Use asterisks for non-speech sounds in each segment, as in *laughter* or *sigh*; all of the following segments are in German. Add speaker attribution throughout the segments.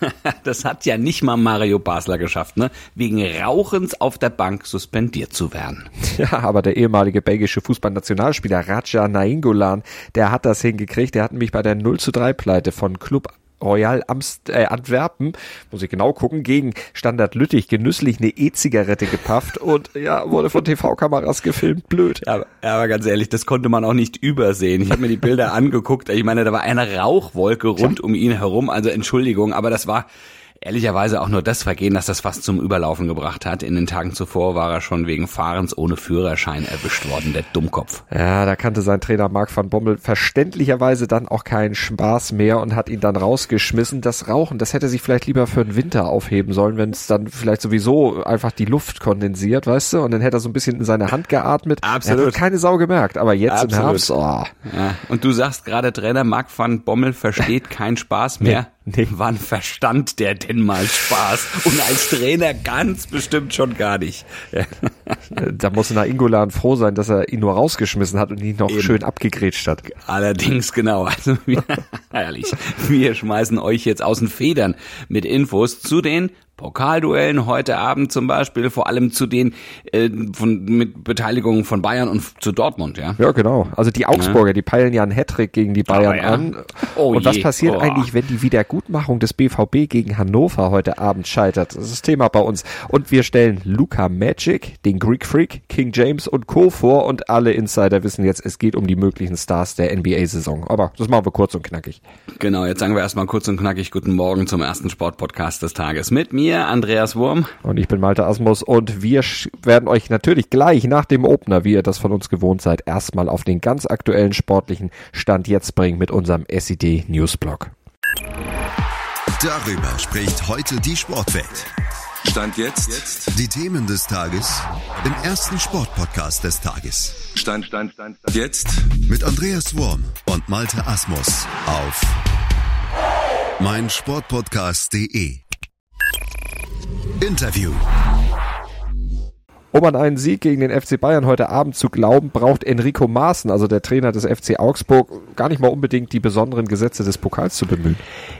Speaker 1: *laughs*
Speaker 2: das hat ja nicht mal Mario Basler geschafft, ne? Wegen Rauchens auf der Bank suspendiert zu werden.
Speaker 3: Ja, aber der ehemalige belgische Fußballnationalspieler Raja Nainggolan, der hat das hingekriegt. Der hat nämlich bei der 0 zu 3 Pleite von Club Royal Amst, äh, Antwerpen, muss ich genau gucken, gegen Standard Lüttich genüsslich eine E-Zigarette gepafft und ja, wurde von TV-Kameras gefilmt. Blöd.
Speaker 2: Ja, aber ganz ehrlich, das konnte man auch nicht übersehen. Ich habe mir die Bilder *laughs* angeguckt. Ich meine, da war eine Rauchwolke rund um ihn herum. Also Entschuldigung, aber das war ehrlicherweise auch nur das Vergehen, das das fast zum Überlaufen gebracht hat. In den Tagen zuvor war er schon wegen Fahrens ohne Führerschein erwischt worden, der Dummkopf.
Speaker 3: Ja, da kannte sein Trainer Marc van Bommel verständlicherweise dann auch keinen Spaß mehr und hat ihn dann rausgeschmissen. Das Rauchen, das hätte sich vielleicht lieber für den Winter aufheben sollen, wenn es dann vielleicht sowieso einfach die Luft kondensiert, weißt du? Und dann hätte er so ein bisschen in seine Hand geatmet.
Speaker 2: Absolut.
Speaker 3: Er keine Sau gemerkt, aber jetzt Absolut. im Herbst, oh.
Speaker 2: Ja. Und du sagst gerade, Trainer Marc van Bommel versteht keinen Spaß mehr. Nee. Nee. Wann verstand der denn mal Spaß? Und als Trainer ganz bestimmt schon gar nicht.
Speaker 3: Da muss nach Ingolan froh sein, dass er ihn nur rausgeschmissen hat und ihn noch Eben. schön abgegrätscht hat.
Speaker 2: Allerdings, genau. Also wir, *laughs* ehrlich, wir schmeißen euch jetzt aus den Federn mit Infos zu den Pokalduellen heute Abend zum Beispiel, vor allem zu den äh, von, mit Beteiligung von Bayern und zu Dortmund, ja.
Speaker 3: Ja, genau. Also die Augsburger, ja. die peilen ja einen Hattrick gegen die Bayern ja. an. Oh und je. was passiert oh. eigentlich, wenn die Wiedergutmachung des BVB gegen Hannover heute Abend scheitert? Das ist das Thema bei uns. Und wir stellen Luca Magic, den Greek Freak, King James und Co. vor und alle Insider wissen jetzt, es geht um die möglichen Stars der NBA-Saison. Aber das machen wir kurz und knackig.
Speaker 2: Genau, jetzt sagen wir erstmal kurz und knackig guten Morgen zum ersten Sportpodcast des Tages mit mir mir, Andreas Wurm.
Speaker 3: Und ich bin Malte Asmus und wir werden euch natürlich gleich nach dem Opener, wie ihr das von uns gewohnt seid, erstmal auf den ganz aktuellen sportlichen Stand jetzt bringen mit unserem SID Newsblog.
Speaker 1: Darüber spricht heute die Sportwelt.
Speaker 4: Stand jetzt. jetzt.
Speaker 1: Die Themen des Tages im ersten Sportpodcast des Tages.
Speaker 4: Stand, Stand, Stand, Stand. Jetzt.
Speaker 1: Mit Andreas Wurm und Malte Asmus auf meinsportpodcast.de. Interview.
Speaker 3: Um an einen Sieg gegen den FC Bayern heute Abend zu glauben, braucht Enrico Maaßen, also der Trainer des FC Augsburg, gar nicht mal unbedingt die besonderen Gesetze des Pokals zu bemühen.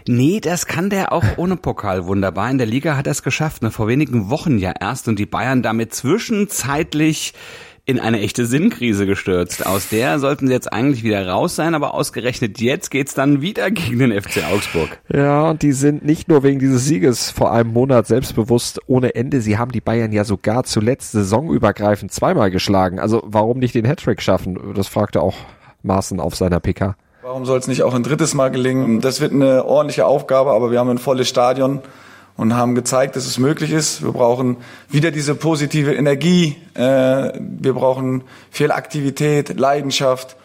Speaker 2: Nee, das kann der auch *laughs* ohne Pokal wunderbar. In der Liga hat er es geschafft, ne? vor wenigen Wochen ja erst und die Bayern damit zwischenzeitlich in eine echte Sinnkrise gestürzt. Aus der sollten sie jetzt eigentlich wieder raus sein, aber ausgerechnet jetzt geht's dann wieder gegen den FC Augsburg.
Speaker 3: Ja, und die sind nicht nur wegen dieses Sieges vor einem Monat selbstbewusst ohne Ende. Sie haben die Bayern ja sogar zuletzt saisonübergreifend zweimal geschlagen. Also warum nicht den Hattrick schaffen? Das fragte auch Maaßen auf seiner PK.
Speaker 5: Warum soll es nicht auch ein drittes Mal gelingen? Das wird eine ordentliche Aufgabe, aber wir haben ein volles Stadion und haben gezeigt, dass es möglich ist. Wir brauchen wieder diese positive Energie. Äh, wir brauchen viel Aktivität, Leidenschaft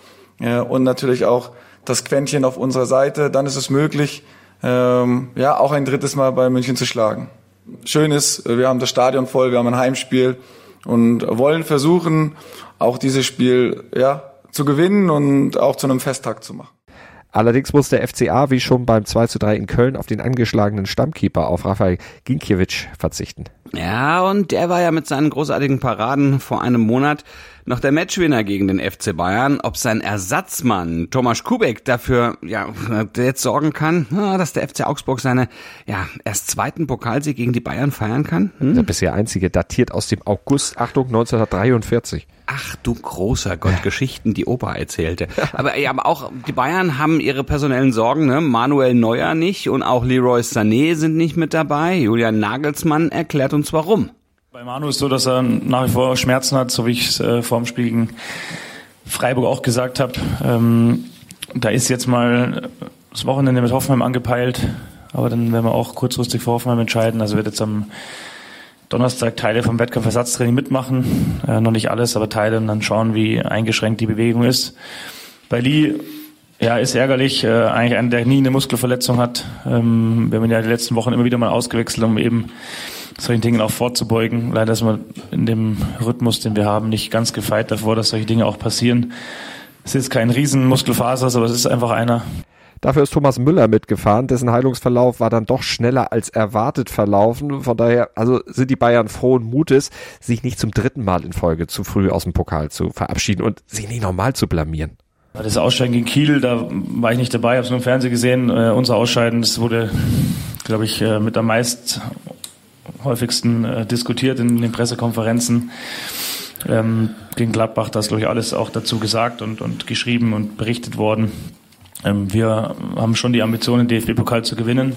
Speaker 5: äh, und natürlich auch das Quäntchen auf unserer Seite. Dann ist es möglich, ähm, ja, auch ein drittes Mal bei München zu schlagen. Schön ist, wir haben das Stadion voll, wir haben ein Heimspiel und wollen versuchen, auch dieses Spiel ja, zu gewinnen und auch zu einem Festtag zu machen.
Speaker 3: Allerdings muss der FCA wie schon beim 2 zu 3 in Köln auf den angeschlagenen Stammkeeper auf Rafael Ginkiewicz verzichten.
Speaker 2: Ja, und der war ja mit seinen großartigen Paraden vor einem Monat noch der Matchwinner gegen den FC Bayern. Ob sein Ersatzmann Tomasz Kubek dafür ja jetzt sorgen kann, dass der FC Augsburg seine ja erst zweiten Pokalsieg gegen die Bayern feiern kann?
Speaker 3: Hm? Der bisher einzige datiert aus dem August, Achtung, 1943.
Speaker 2: Ach du großer Gott, Geschichten, die Opa erzählte. *laughs* Aber, ja, aber auch die Bayern haben ihre personellen Sorgen, ne? Manuel Neuer nicht und auch Leroy Sané sind nicht mit dabei. Julian Nagelsmann erklärt uns warum.
Speaker 6: Bei Manu ist so, dass er nach wie vor Schmerzen hat, so wie ich es äh, vor dem Spiel gegen Freiburg auch gesagt habe. Ähm, da ist jetzt mal das Wochenende mit Hoffenheim angepeilt, aber dann werden wir auch kurzfristig vor Hoffenheim entscheiden. Also wird jetzt am Donnerstag Teile vom Wettkampfersatztraining mitmachen. Äh, noch nicht alles, aber Teile und dann schauen, wie eingeschränkt die Bewegung ist. Bei Lee, ja, ist ärgerlich. Äh, eigentlich einer, der nie eine Muskelverletzung hat. Ähm, wir haben ihn ja die letzten Wochen immer wieder mal ausgewechselt, um eben solchen Dingen auch vorzubeugen. Leider ist man in dem Rhythmus, den wir haben, nicht ganz gefeit davor, dass solche Dinge auch passieren. Es ist kein Riesenmuskelfaser, aber es ist einfach einer.
Speaker 3: Dafür ist Thomas Müller mitgefahren, dessen Heilungsverlauf war dann doch schneller als erwartet verlaufen. Von daher, also sind die Bayern frohen Mutes, sich nicht zum dritten Mal in Folge zu früh aus dem Pokal zu verabschieden und sich nicht normal zu blamieren.
Speaker 6: Das Ausscheiden gegen Kiel, da war ich nicht dabei, habe es nur im Fernsehen gesehen. Äh, unser Ausscheiden, das wurde, glaube ich, äh, mit am meist häufigsten äh, diskutiert in den Pressekonferenzen. Ähm, gegen Gladbach, da ist, glaube ich, alles auch dazu gesagt und, und geschrieben und berichtet worden. Ähm, wir haben schon die Ambition, den DFB-Pokal zu gewinnen.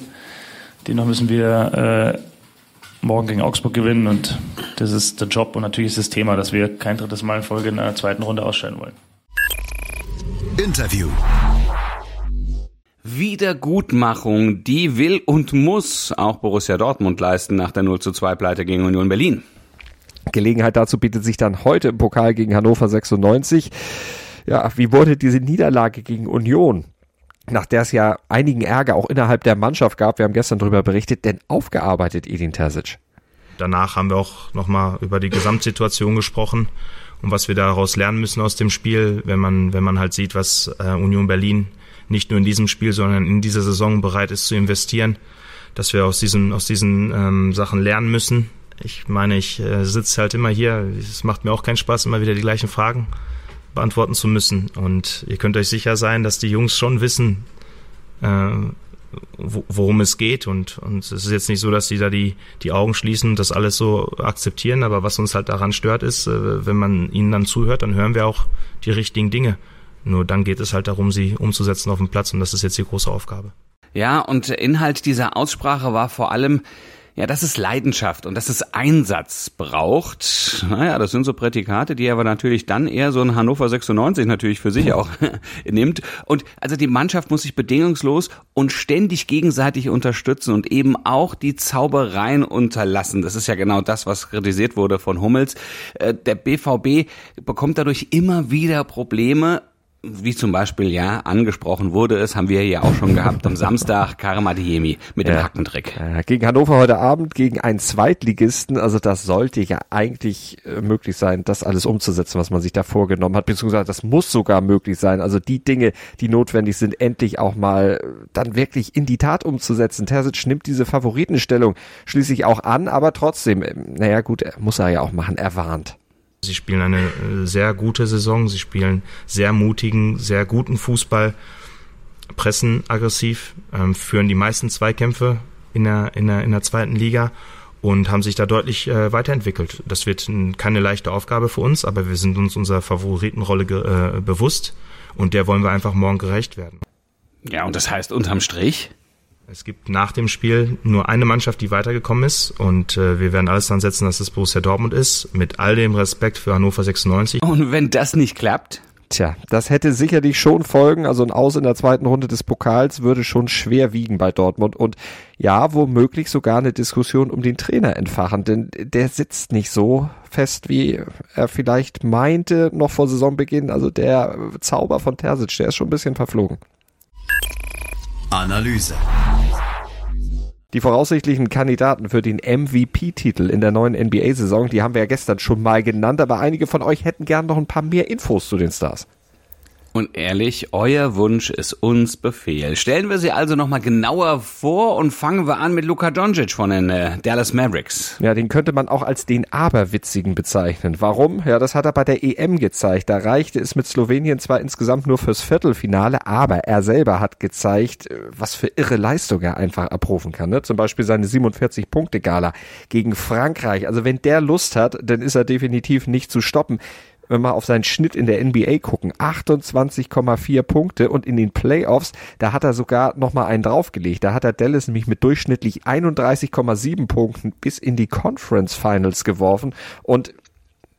Speaker 6: Dennoch müssen wir äh, morgen gegen Augsburg gewinnen und das ist der Job und natürlich ist das Thema, dass wir kein drittes Mal in Folge in der zweiten Runde ausscheiden wollen.
Speaker 1: Interview.
Speaker 2: Wiedergutmachung, die will und muss auch Borussia Dortmund leisten nach der 0 zu 2 Pleite gegen Union Berlin.
Speaker 3: Gelegenheit dazu bietet sich dann heute im Pokal gegen Hannover 96. Ja, wie wurde diese Niederlage gegen Union, nach der es ja einigen Ärger auch innerhalb der Mannschaft gab, wir haben gestern darüber berichtet, denn aufgearbeitet, Edin Terzic?
Speaker 7: Danach haben wir auch nochmal über die Gesamtsituation gesprochen und was wir daraus lernen müssen aus dem Spiel, wenn man, wenn man halt sieht, was äh, Union Berlin nicht nur in diesem Spiel, sondern in dieser Saison bereit ist zu investieren, dass wir aus diesen, aus diesen ähm, Sachen lernen müssen ich meine, ich äh, sitze halt immer hier. Es macht mir auch keinen Spaß, immer wieder die gleichen Fragen beantworten zu müssen. Und ihr könnt euch sicher sein, dass die Jungs schon wissen, äh, worum es geht. Und, und es ist jetzt nicht so, dass die da die, die Augen schließen und das alles so akzeptieren. Aber was uns halt daran stört, ist, äh, wenn man ihnen dann zuhört, dann hören wir auch die richtigen Dinge. Nur dann geht es halt darum, sie umzusetzen auf dem Platz. Und das ist jetzt die große Aufgabe.
Speaker 2: Ja, und Inhalt dieser Aussprache war vor allem, ja, dass es Leidenschaft und dass es Einsatz braucht. Naja, das sind so Prädikate, die aber natürlich dann eher so ein Hannover 96 natürlich für sich auch *laughs* nimmt. Und also die Mannschaft muss sich bedingungslos und ständig gegenseitig unterstützen und eben auch die Zaubereien unterlassen. Das ist ja genau das, was kritisiert wurde von Hummels. Äh, der BVB bekommt dadurch immer wieder Probleme wie zum Beispiel ja angesprochen wurde es, haben wir ja auch schon gehabt am Samstag *laughs* Karim Adeyemi mit ja. dem Hackentrick.
Speaker 3: Gegen Hannover heute Abend, gegen einen Zweitligisten, also das sollte ja eigentlich äh, möglich sein, das alles umzusetzen, was man sich da vorgenommen hat, beziehungsweise das muss sogar möglich sein, also die Dinge, die notwendig sind, endlich auch mal dann wirklich in die Tat umzusetzen. Terzic nimmt diese Favoritenstellung schließlich auch an, aber trotzdem, äh, naja gut, muss er ja auch machen, er warnt.
Speaker 7: Sie spielen eine äh, sehr gute Saison, sie spielen sehr mutigen, sehr guten Fußball, pressen aggressiv, ähm, führen die meisten Zweikämpfe in der, in der, in der zweiten Liga und haben sich da deutlich äh, weiterentwickelt. Das wird keine leichte Aufgabe für uns, aber wir sind uns unserer Favoritenrolle äh, bewusst und der wollen wir einfach morgen gerecht werden.
Speaker 2: Ja, und das heißt unterm Strich?
Speaker 7: Es gibt nach dem Spiel nur eine Mannschaft, die weitergekommen ist und äh, wir werden alles dran setzen, dass es Borussia Dortmund ist, mit all dem Respekt für Hannover 96.
Speaker 2: Und wenn das nicht klappt?
Speaker 3: Tja, das hätte sicherlich schon Folgen. Also ein Aus in der zweiten Runde des Pokals würde schon schwer wiegen bei Dortmund. Und ja, womöglich sogar eine Diskussion um den Trainer entfachen, denn der sitzt nicht so fest, wie er vielleicht meinte noch vor Saisonbeginn. Also der Zauber von Terzic, der ist schon ein bisschen verflogen.
Speaker 1: Analyse.
Speaker 3: Die voraussichtlichen Kandidaten für den MVP-Titel in der neuen NBA-Saison, die haben wir ja gestern schon mal genannt, aber einige von euch hätten gern noch ein paar mehr Infos zu den Stars.
Speaker 2: Und ehrlich, euer Wunsch ist uns Befehl. Stellen wir sie also nochmal genauer vor und fangen wir an mit Luka Doncic von den äh, Dallas Mavericks.
Speaker 3: Ja, den könnte man auch als den Aberwitzigen bezeichnen. Warum? Ja, das hat er bei der EM gezeigt. Da reichte es mit Slowenien zwar insgesamt nur fürs Viertelfinale, aber er selber hat gezeigt, äh, was für irre Leistung er einfach abrufen kann. Ne? Zum Beispiel seine 47-Punkte-Gala gegen Frankreich. Also wenn der Lust hat, dann ist er definitiv nicht zu stoppen wenn wir auf seinen Schnitt in der NBA gucken, 28,4 Punkte und in den Playoffs, da hat er sogar nochmal einen draufgelegt. Da hat er Dallas nämlich mit durchschnittlich 31,7 Punkten bis in die Conference Finals geworfen und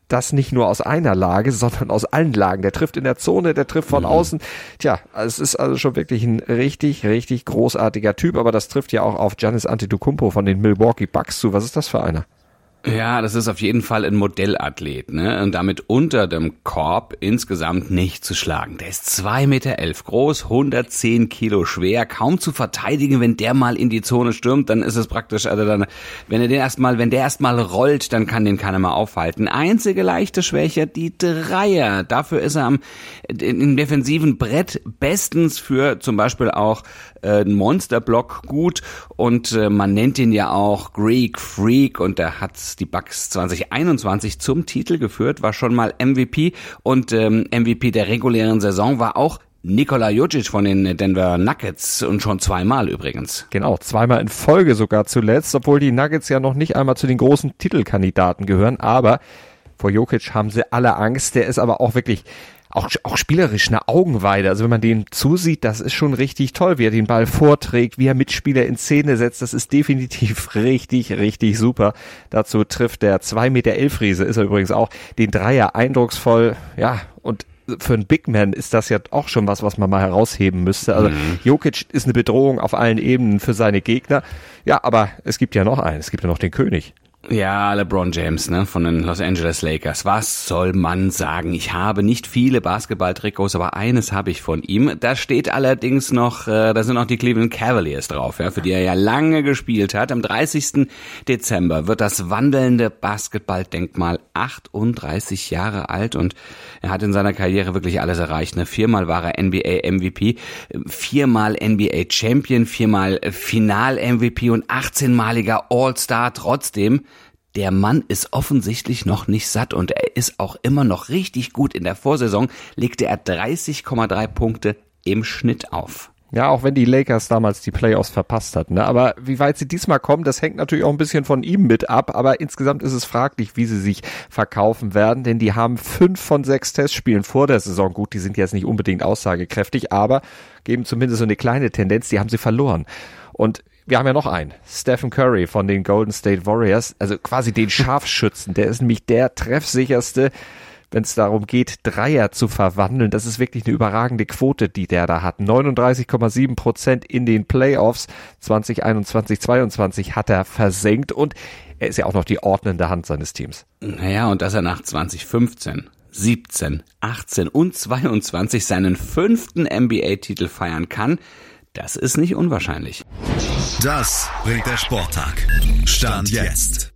Speaker 3: das nicht nur aus einer Lage, sondern aus allen Lagen. Der trifft in der Zone, der trifft von mhm. außen. Tja, es ist also schon wirklich ein richtig, richtig großartiger Typ, aber das trifft ja auch auf Giannis Antetokounmpo von den Milwaukee Bucks zu. Was ist das für einer?
Speaker 2: Ja, das ist auf jeden Fall ein Modellathlet, ne? Und damit unter dem Korb insgesamt nicht zu schlagen. Der ist zwei Meter elf groß, 110 Kilo schwer, kaum zu verteidigen, wenn der mal in die Zone stürmt, dann ist es praktisch, also dann, wenn er den erstmal, wenn der erstmal rollt, dann kann den keiner mehr aufhalten. Einzige leichte Schwäche, die Dreier. Dafür ist er am, im defensiven Brett bestens für zum Beispiel auch äh, ein Monsterblock gut und äh, man nennt ihn ja auch Greek Freak und der hat die Bucks 2021 zum Titel geführt, war schon mal MVP und ähm, MVP der regulären Saison war auch Nikola Jokic von den Denver Nuggets und schon zweimal übrigens.
Speaker 3: Genau, zweimal in Folge sogar zuletzt, obwohl die Nuggets ja noch nicht einmal zu den großen Titelkandidaten gehören, aber vor Jokic haben sie alle Angst, der ist aber auch wirklich auch, auch spielerisch eine Augenweide. Also wenn man den zusieht, das ist schon richtig toll, wie er den Ball vorträgt, wie er Mitspieler in Szene setzt. Das ist definitiv *laughs* richtig, richtig super. Dazu trifft der 2,11 Meter elf Riese, ist er übrigens auch, den Dreier eindrucksvoll. Ja, und für einen Big Man ist das ja auch schon was, was man mal herausheben müsste. Also mhm. Jokic ist eine Bedrohung auf allen Ebenen für seine Gegner. Ja, aber es gibt ja noch einen, es gibt ja noch den König.
Speaker 2: Ja, LeBron James, ne, von den Los Angeles Lakers. Was soll man sagen? Ich habe nicht viele Basketballtrikots, aber eines habe ich von ihm. Da steht allerdings noch, äh, da sind noch die Cleveland Cavaliers drauf, ja, für die er ja lange gespielt hat. Am 30. Dezember wird das wandelnde Basketballdenkmal 38 Jahre alt und er hat in seiner Karriere wirklich alles erreicht. Ne? Viermal war er NBA MVP, viermal NBA Champion, viermal Final MVP und 18-maliger All-Star. Trotzdem der Mann ist offensichtlich noch nicht satt und er ist auch immer noch richtig gut. In der Vorsaison legte er 30,3 Punkte im Schnitt auf.
Speaker 3: Ja, auch wenn die Lakers damals die Playoffs verpasst hatten. Ne? Aber wie weit sie diesmal kommen, das hängt natürlich auch ein bisschen von ihm mit ab. Aber insgesamt ist es fraglich, wie sie sich verkaufen werden, denn die haben fünf von sechs Testspielen vor der Saison. Gut, die sind jetzt nicht unbedingt aussagekräftig, aber geben zumindest so eine kleine Tendenz, die haben sie verloren. Und wir haben ja noch einen, Stephen Curry von den Golden State Warriors, also quasi den *laughs* Scharfschützen. Der ist nämlich der treffsicherste, wenn es darum geht, Dreier zu verwandeln. Das ist wirklich eine überragende Quote, die der da hat. 39,7 Prozent in den Playoffs 2021, 22 hat er versenkt und er ist ja auch noch die ordnende Hand seines Teams.
Speaker 2: Naja, und dass er nach 2015 17, 18 und 22 seinen fünften NBA-Titel feiern kann, das ist nicht unwahrscheinlich.
Speaker 1: Das bringt der Sporttag. Stand jetzt.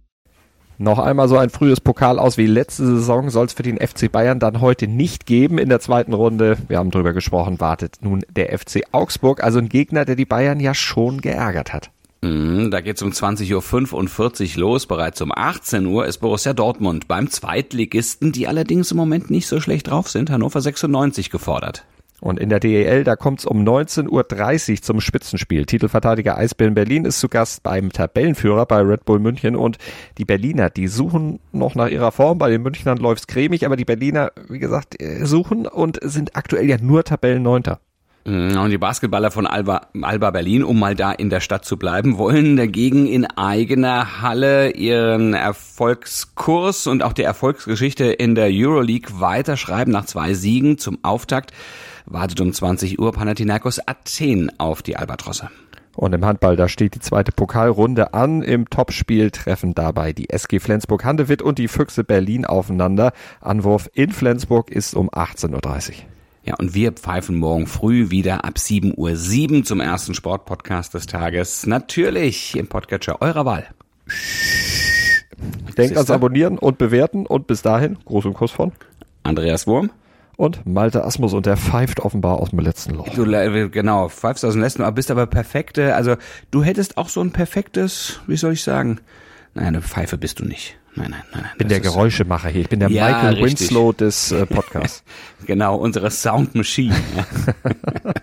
Speaker 3: Noch einmal so ein frühes Pokal aus wie letzte Saison soll es für den FC Bayern dann heute nicht geben. In der zweiten Runde, wir haben drüber gesprochen, wartet nun der FC Augsburg, also ein Gegner, der die Bayern ja schon geärgert hat.
Speaker 2: Mhm, da geht's um 20.45 Uhr los. Bereits um 18 Uhr ist Borussia Dortmund beim Zweitligisten, die allerdings im Moment nicht so schlecht drauf sind, Hannover 96 gefordert.
Speaker 3: Und in der DEL, da kommt's um 19.30 Uhr zum Spitzenspiel. Titelverteidiger Eisbären Berlin ist zu Gast beim Tabellenführer bei Red Bull München und die Berliner, die suchen noch nach ihrer Form. Bei den Münchnern läuft's cremig, aber die Berliner, wie gesagt, äh, suchen und sind aktuell ja nur Tabellenneunter.
Speaker 2: Mhm, und die Basketballer von Alba, Alba Berlin, um mal da in der Stadt zu bleiben, wollen dagegen in eigener Halle ihren Erfolgskurs und auch die Erfolgsgeschichte in der Euroleague weiterschreiben nach zwei Siegen zum Auftakt wartet um 20 Uhr Panathinaikos Athen auf die Albatrosse.
Speaker 3: Und im Handball, da steht die zweite Pokalrunde an. Im Topspiel treffen dabei die SG Flensburg-Handewitt und die Füchse Berlin aufeinander. Anwurf in Flensburg ist um 18.30 Uhr.
Speaker 2: Ja, und wir pfeifen morgen früh wieder ab 7.07 Uhr zum ersten Sportpodcast des Tages. Natürlich im Podcatcher eurer Wahl.
Speaker 3: Denkt ans Abonnieren und Bewerten und bis dahin, Gruß und Kuss von
Speaker 2: Andreas Wurm
Speaker 3: und Malte Asmus und der pfeift offenbar aus dem letzten Loch.
Speaker 2: Du, genau, pfeifst aus dem letzten Loch, bist aber perfekte, also du hättest auch so ein perfektes, wie soll ich sagen, nein, eine Pfeife bist du nicht. Nein, nein, nein.
Speaker 3: Ich bin der Geräuschemacher hier. Ich bin der ja, Michael richtig. Winslow des äh, Podcasts. *laughs*
Speaker 2: genau, unsere Sound Machine. *laughs*